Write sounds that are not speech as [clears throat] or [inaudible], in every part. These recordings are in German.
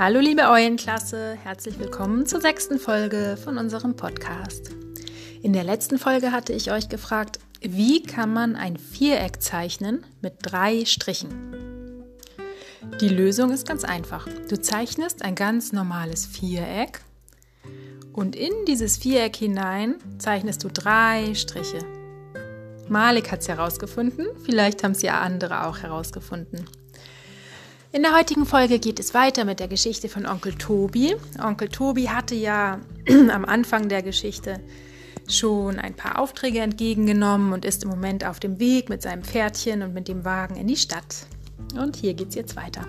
Hallo liebe Eulenklasse, herzlich willkommen zur sechsten Folge von unserem Podcast. In der letzten Folge hatte ich euch gefragt, wie kann man ein Viereck zeichnen mit drei Strichen? Die Lösung ist ganz einfach. Du zeichnest ein ganz normales Viereck und in dieses Viereck hinein zeichnest du drei Striche. Malik hat es herausgefunden, vielleicht haben es ja andere auch herausgefunden. In der heutigen Folge geht es weiter mit der Geschichte von Onkel Tobi. Onkel Tobi hatte ja [clears throat] am Anfang der Geschichte schon ein paar Aufträge entgegengenommen und ist im Moment auf dem Weg mit seinem Pferdchen und mit dem Wagen in die Stadt. Und hier geht's jetzt weiter.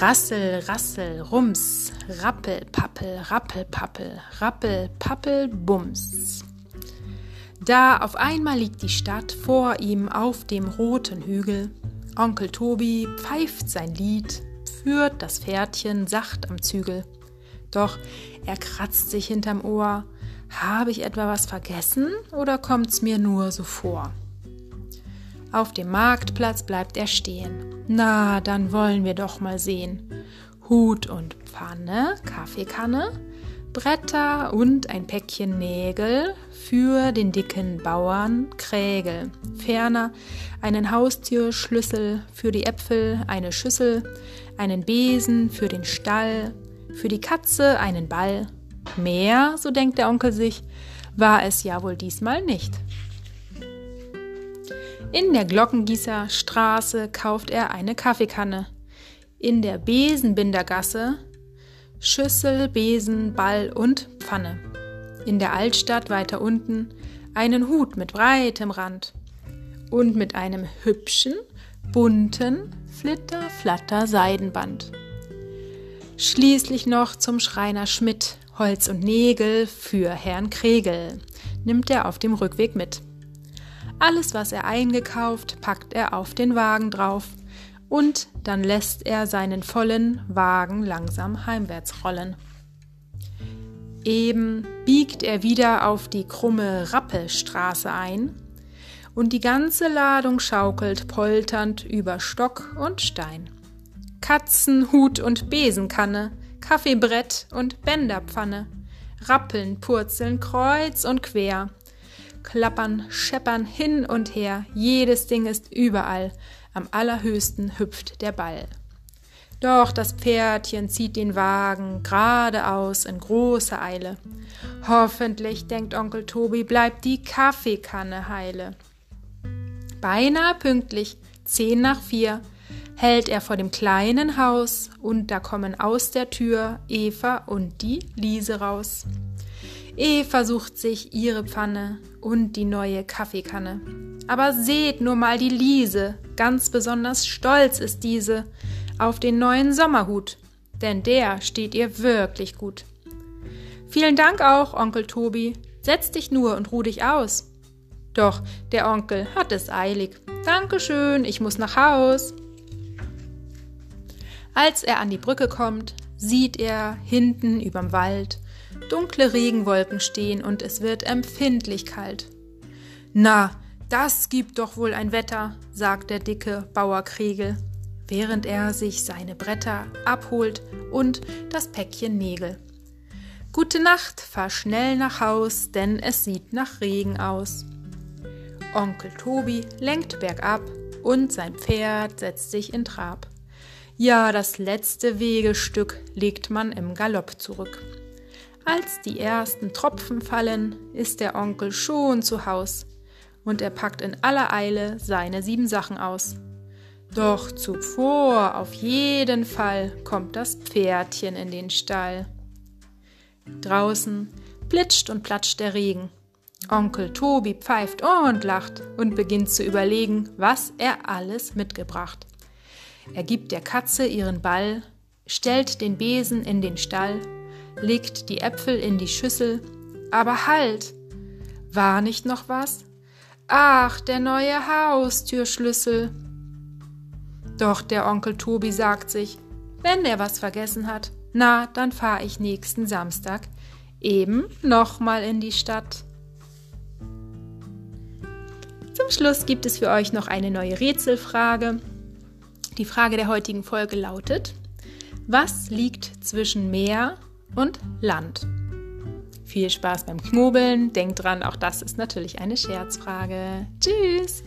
Rassel, Rassel, Rums, Rappel, Pappel, Rappel, Pappel, Rappel, Pappel, Bums. Da auf einmal liegt die Stadt vor ihm auf dem roten Hügel Onkel Tobi pfeift sein Lied, führt das Pferdchen sacht am Zügel. Doch er kratzt sich hinterm Ohr. Habe ich etwa was vergessen oder kommt's mir nur so vor? Auf dem Marktplatz bleibt er stehen. Na, dann wollen wir doch mal sehen. Hut und Pfanne, Kaffeekanne, Bretter und ein Päckchen Nägel für den dicken Bauern Krägel. Ferner einen Haustürschlüssel für die Äpfel, eine Schüssel, einen Besen für den Stall, für die Katze einen Ball. Mehr, so denkt der Onkel sich, war es ja wohl diesmal nicht. In der Glockengießer Straße kauft er eine Kaffeekanne. In der Besenbindergasse Schüssel, Besen, Ball und Pfanne. In der Altstadt weiter unten einen Hut mit breitem Rand und mit einem hübschen, bunten Flitter-Flatter-Seidenband. Schließlich noch zum Schreiner Schmidt Holz und Nägel für Herrn Kregel nimmt er auf dem Rückweg mit. Alles, was er eingekauft, packt er auf den Wagen drauf und dann lässt er seinen vollen Wagen langsam heimwärts rollen. Eben biegt er wieder auf die krumme Rappelstraße ein und die ganze Ladung schaukelt polternd über Stock und Stein. Katzen, Hut und Besenkanne, Kaffeebrett und Bänderpfanne, rappeln, purzeln kreuz und quer, klappern, scheppern hin und her, jedes Ding ist überall, am allerhöchsten hüpft der Ball. Doch das Pferdchen zieht den Wagen geradeaus in großer Eile. Hoffentlich, denkt Onkel Tobi, bleibt die Kaffeekanne heile. Beinahe pünktlich, zehn nach vier, hält er vor dem kleinen Haus und da kommen aus der Tür Eva und die Liese raus. Eva sucht sich ihre Pfanne und die neue Kaffeekanne. Aber seht nur mal die Liese, ganz besonders stolz ist diese auf den neuen Sommerhut, denn der steht ihr wirklich gut. Vielen Dank auch, Onkel Tobi. Setz dich nur und ruh dich aus. Doch der Onkel hat es eilig. Dankeschön, ich muss nach Haus. Als er an die Brücke kommt, sieht er hinten überm Wald dunkle Regenwolken stehen und es wird empfindlich kalt. Na, das gibt doch wohl ein Wetter, sagt der dicke Bauer Kregel, während er sich seine Bretter abholt und das Päckchen Nägel. Gute Nacht, fahr schnell nach Haus, denn es sieht nach Regen aus. Onkel Tobi lenkt bergab und sein Pferd setzt sich in Trab. Ja, das letzte Wegestück legt man im Galopp zurück. Als die ersten Tropfen fallen, ist der Onkel schon zu Haus und er packt in aller Eile seine sieben Sachen aus. Doch zuvor auf jeden Fall kommt das Pferdchen in den Stall. Draußen plitscht und platscht der Regen. Onkel Tobi pfeift und lacht und beginnt zu überlegen, was er alles mitgebracht. Er gibt der Katze ihren Ball, stellt den Besen in den Stall, legt die Äpfel in die Schüssel. Aber halt! War nicht noch was? Ach, der neue Haustürschlüssel. Doch der Onkel Tobi sagt sich, wenn er was vergessen hat, na, dann fahr ich nächsten Samstag eben nochmal in die Stadt. Zum Schluss gibt es für euch noch eine neue Rätselfrage. Die Frage der heutigen Folge lautet: Was liegt zwischen Meer und Land? Viel Spaß beim Knobeln. Denkt dran, auch das ist natürlich eine Scherzfrage. Tschüss!